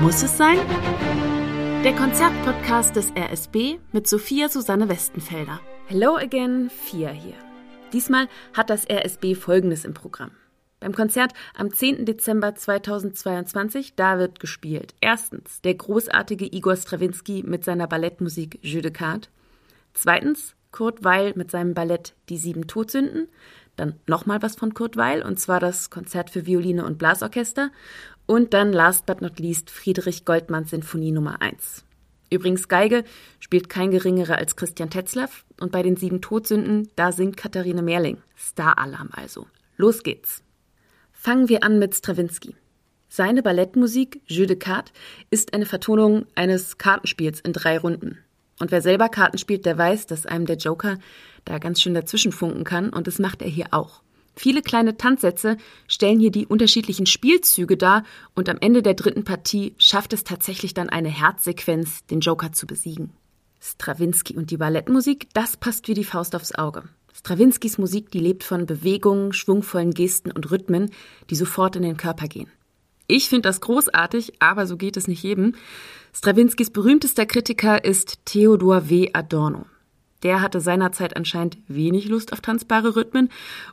Muss es sein? Der Konzertpodcast des RSB mit Sophia Susanne Westenfelder. Hello again, Fia hier. Diesmal hat das RSB Folgendes im Programm. Beim Konzert am 10. Dezember 2022, da wird gespielt. Erstens der großartige Igor Strawinski mit seiner Ballettmusik Jeu de Carte. Zweitens Kurt Weil mit seinem Ballett Die sieben Todsünden. Dann nochmal was von Kurt Weil, und zwar das Konzert für Violine und Blasorchester. Und dann last but not least Friedrich Goldmanns Sinfonie Nummer 1. Übrigens Geige spielt kein geringerer als Christian Tetzlaff und bei den sieben Todsünden, da singt Katharine Merling. Star-Alarm also. Los geht's. Fangen wir an mit Stravinsky. Seine Ballettmusik Jeu de Carte ist eine Vertonung eines Kartenspiels in drei Runden. Und wer selber Karten spielt, der weiß, dass einem der Joker da ganz schön dazwischen funken kann und das macht er hier auch. Viele kleine Tanzsätze stellen hier die unterschiedlichen Spielzüge dar und am Ende der dritten Partie schafft es tatsächlich dann eine Herzsequenz, den Joker zu besiegen. Strawinski und die Ballettmusik, das passt wie die Faust aufs Auge. Strawinskys Musik, die lebt von Bewegungen, schwungvollen Gesten und Rhythmen, die sofort in den Körper gehen. Ich finde das großartig, aber so geht es nicht jedem. Strawinskys berühmtester Kritiker ist Theodor W. Adorno. Der hatte seinerzeit anscheinend wenig Lust auf tanzbare Rhythmen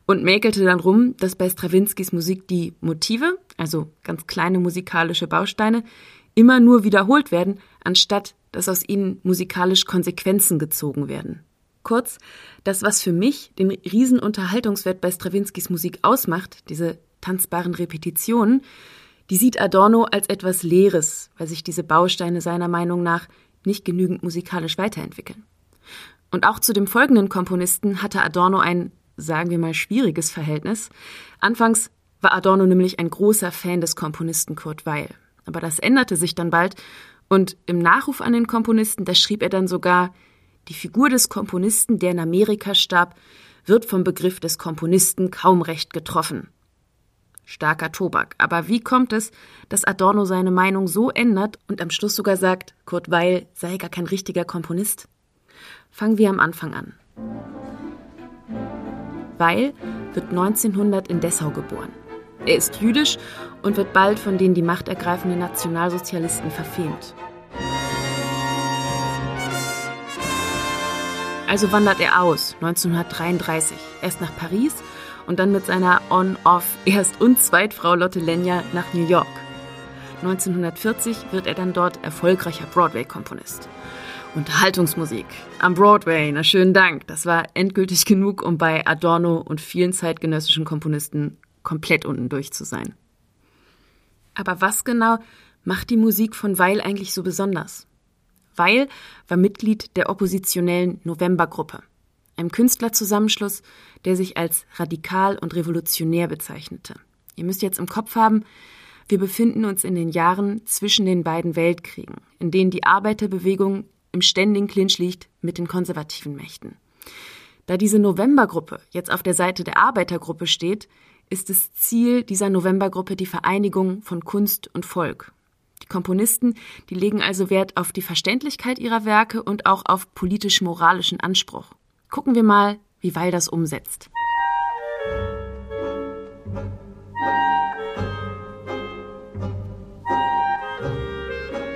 und mäkelte dann rum, dass bei Strawinskys Musik die Motive, also ganz kleine musikalische Bausteine, immer nur wiederholt werden, anstatt dass aus ihnen musikalisch Konsequenzen gezogen werden. Kurz, das, was für mich den riesen Unterhaltungswert bei Strawinskys Musik ausmacht, diese tanzbaren Repetitionen, die sieht Adorno als etwas Leeres, weil sich diese Bausteine seiner Meinung nach nicht genügend musikalisch weiterentwickeln. Und auch zu dem folgenden Komponisten hatte Adorno ein, sagen wir mal, schwieriges Verhältnis. Anfangs war Adorno nämlich ein großer Fan des Komponisten Kurt Weil. Aber das änderte sich dann bald und im Nachruf an den Komponisten, da schrieb er dann sogar, die Figur des Komponisten, der in Amerika starb, wird vom Begriff des Komponisten kaum recht getroffen. Starker Tobak. Aber wie kommt es, dass Adorno seine Meinung so ändert und am Schluss sogar sagt, Kurt Weil sei gar kein richtiger Komponist? Fangen wir am Anfang an. Weil wird 1900 in Dessau geboren. Er ist jüdisch und wird bald von den die Macht ergreifenden Nationalsozialisten verfemt. Also wandert er aus, 1933, erst nach Paris und dann mit seiner On-Off Erst- und Zweitfrau Lotte Lenya nach New York. 1940 wird er dann dort erfolgreicher Broadway-Komponist. Unterhaltungsmusik. Am Broadway, na schönen Dank. Das war endgültig genug, um bei Adorno und vielen zeitgenössischen Komponisten komplett unten durch zu sein. Aber was genau macht die Musik von Weil eigentlich so besonders? Weil war Mitglied der oppositionellen Novembergruppe, einem Künstlerzusammenschluss, der sich als radikal und revolutionär bezeichnete. Ihr müsst jetzt im Kopf haben, wir befinden uns in den Jahren zwischen den beiden Weltkriegen, in denen die Arbeiterbewegung im ständigen Clinch liegt mit den konservativen Mächten. Da diese Novembergruppe jetzt auf der Seite der Arbeitergruppe steht, ist das Ziel dieser Novembergruppe die Vereinigung von Kunst und Volk. Die Komponisten, die legen also Wert auf die Verständlichkeit ihrer Werke und auch auf politisch-moralischen Anspruch. Gucken wir mal, wie Weil das umsetzt.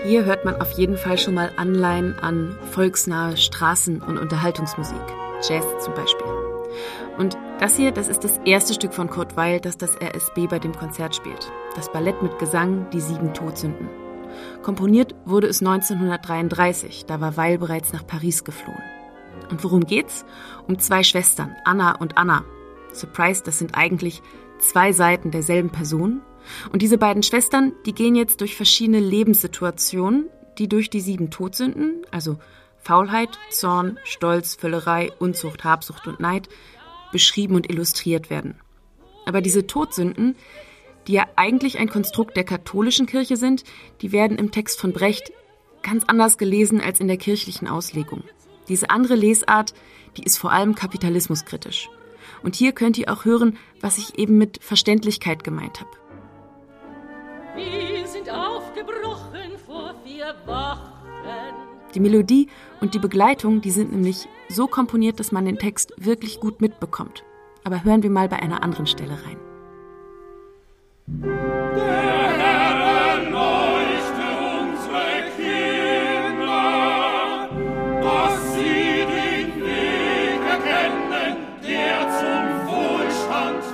Hier hört man auf jeden Fall schon mal Anleihen an volksnahe Straßen- und Unterhaltungsmusik. Jazz zum Beispiel. Und das hier, das ist das erste Stück von Kurt Weil, das das RSB bei dem Konzert spielt. Das Ballett mit Gesang Die sieben Todsünden. Komponiert wurde es 1933, da war Weil bereits nach Paris geflohen. Und worum geht's? Um zwei Schwestern, Anna und Anna. Surprise, das sind eigentlich zwei Seiten derselben Person, und diese beiden Schwestern, die gehen jetzt durch verschiedene Lebenssituationen, die durch die sieben Todsünden, also Faulheit, Zorn, Stolz, Völlerei, Unzucht, Habsucht und Neid, beschrieben und illustriert werden. Aber diese Todsünden, die ja eigentlich ein Konstrukt der katholischen Kirche sind, die werden im Text von Brecht ganz anders gelesen als in der kirchlichen Auslegung. Diese andere Lesart, die ist vor allem kapitalismuskritisch. Und hier könnt ihr auch hören, was ich eben mit Verständlichkeit gemeint habe. Die Melodie und die Begleitung, die sind nämlich so komponiert, dass man den Text wirklich gut mitbekommt. Aber hören wir mal bei einer anderen Stelle rein.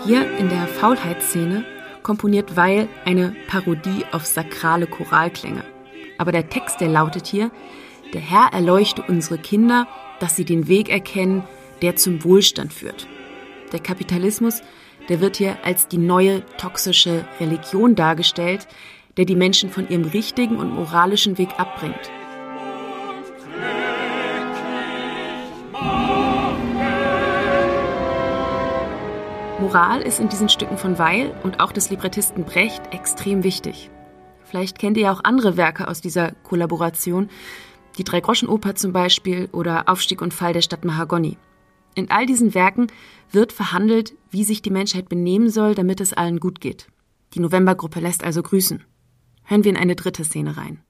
Hier in der Faulheitsszene komponiert Weil eine Parodie auf sakrale Choralklänge. Aber der Text, der lautet hier, der Herr erleuchte unsere Kinder, dass sie den Weg erkennen, der zum Wohlstand führt. Der Kapitalismus, der wird hier als die neue toxische Religion dargestellt, der die Menschen von ihrem richtigen und moralischen Weg abbringt. Moral ist in diesen Stücken von Weil und auch des Librettisten Brecht extrem wichtig. Vielleicht kennt ihr ja auch andere Werke aus dieser Kollaboration, die Drei-Groschen-Oper zum Beispiel oder Aufstieg und Fall der Stadt Mahagoni. In all diesen Werken wird verhandelt, wie sich die Menschheit benehmen soll, damit es allen gut geht. Die Novembergruppe lässt also grüßen. Hören wir in eine dritte Szene rein.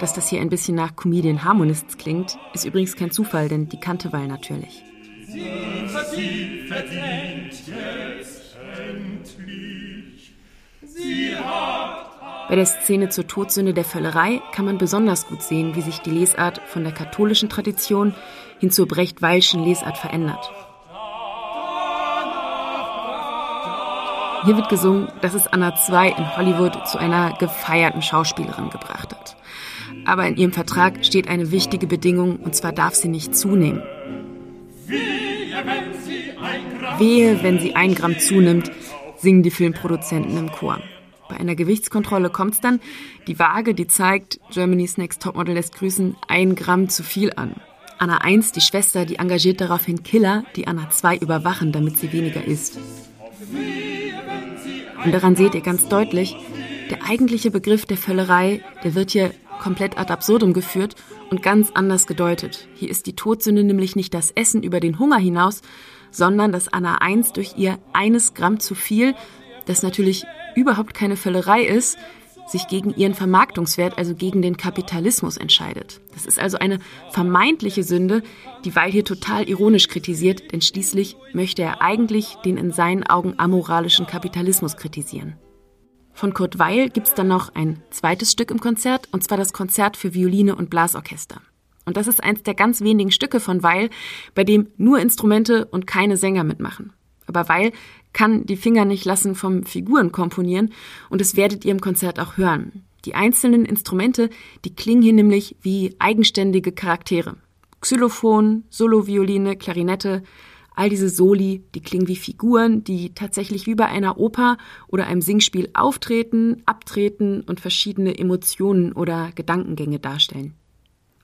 Dass das hier ein bisschen nach Comedian Harmonists klingt, ist übrigens kein Zufall, denn die kannte Weil natürlich. Sie verdient hat Bei der Szene zur Todsünde der Völlerei kann man besonders gut sehen, wie sich die Lesart von der katholischen Tradition hin zur Brecht-Weilschen Lesart verändert. Hier wird gesungen, dass es Anna II in Hollywood zu einer gefeierten Schauspielerin gebracht hat. Aber in ihrem Vertrag steht eine wichtige Bedingung, und zwar darf sie nicht zunehmen. Wehe, wenn sie ein Gramm zunimmt, singen die Filmproduzenten im Chor. Bei einer Gewichtskontrolle kommt es dann, die Waage, die zeigt, Germany's Next Topmodel lässt grüßen, ein Gramm zu viel an. Anna 1, die Schwester, die engagiert daraufhin Killer, die Anna 2 überwachen, damit sie weniger isst. Und daran seht ihr ganz deutlich, der eigentliche Begriff der Völlerei, der wird hier komplett ad absurdum geführt und ganz anders gedeutet. Hier ist die Todsünde nämlich nicht das Essen über den Hunger hinaus, sondern dass Anna 1 durch ihr eines Gramm zu viel, das natürlich überhaupt keine Völlerei ist, sich gegen ihren Vermarktungswert, also gegen den Kapitalismus entscheidet. Das ist also eine vermeintliche Sünde, die Weil hier total ironisch kritisiert, denn schließlich möchte er eigentlich den in seinen Augen amoralischen Kapitalismus kritisieren. Von Kurt Weil gibt es dann noch ein zweites Stück im Konzert, und zwar das Konzert für Violine und Blasorchester. Und das ist eins der ganz wenigen Stücke von Weil, bei dem nur Instrumente und keine Sänger mitmachen. Aber Weil kann die Finger nicht lassen vom Figuren komponieren und das werdet ihr im Konzert auch hören. Die einzelnen Instrumente, die klingen hier nämlich wie eigenständige Charaktere. Xylophon, Solovioline, Klarinette, All diese Soli, die klingen wie Figuren, die tatsächlich wie bei einer Oper oder einem Singspiel auftreten, abtreten und verschiedene Emotionen oder Gedankengänge darstellen.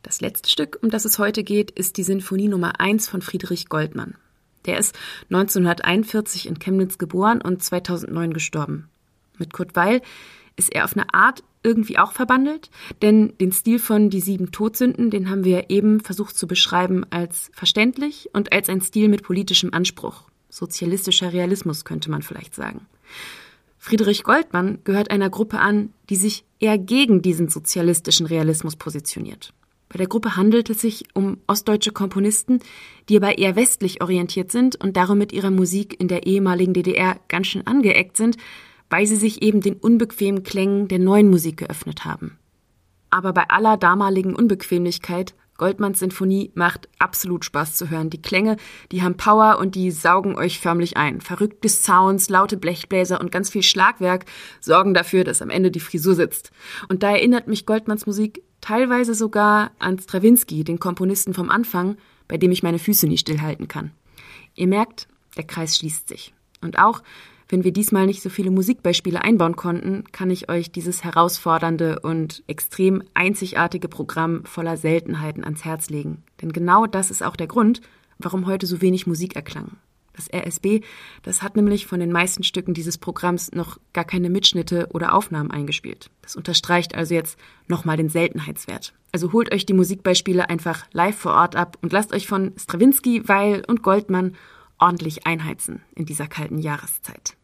Das letzte Stück, um das es heute geht, ist die Sinfonie Nummer 1 von Friedrich Goldmann. Der ist 1941 in Chemnitz geboren und 2009 gestorben. Mit Kurt Weil ist er auf eine Art irgendwie auch verbandelt, denn den Stil von Die sieben Todsünden, den haben wir eben versucht zu beschreiben als verständlich und als ein Stil mit politischem Anspruch. Sozialistischer Realismus könnte man vielleicht sagen. Friedrich Goldmann gehört einer Gruppe an, die sich eher gegen diesen sozialistischen Realismus positioniert. Bei der Gruppe handelt es sich um ostdeutsche Komponisten, die aber eher westlich orientiert sind und darum mit ihrer Musik in der ehemaligen DDR ganz schön angeeckt sind, weil sie sich eben den unbequemen Klängen der neuen Musik geöffnet haben. Aber bei aller damaligen Unbequemlichkeit, Goldmanns Sinfonie macht absolut Spaß zu hören. Die Klänge, die haben Power und die saugen euch förmlich ein. Verrückte Sounds, laute Blechbläser und ganz viel Schlagwerk sorgen dafür, dass am Ende die Frisur sitzt. Und da erinnert mich Goldmanns Musik teilweise sogar an Stravinsky, den Komponisten vom Anfang, bei dem ich meine Füße nie stillhalten kann. Ihr merkt, der Kreis schließt sich. Und auch wenn wir diesmal nicht so viele Musikbeispiele einbauen konnten, kann ich euch dieses herausfordernde und extrem einzigartige Programm voller Seltenheiten ans Herz legen. Denn genau das ist auch der Grund, warum heute so wenig Musik erklang. Das RSB, das hat nämlich von den meisten Stücken dieses Programms noch gar keine Mitschnitte oder Aufnahmen eingespielt. Das unterstreicht also jetzt nochmal den Seltenheitswert. Also holt euch die Musikbeispiele einfach live vor Ort ab und lasst euch von Stravinsky, Weil und Goldmann ordentlich einheizen in dieser kalten Jahreszeit.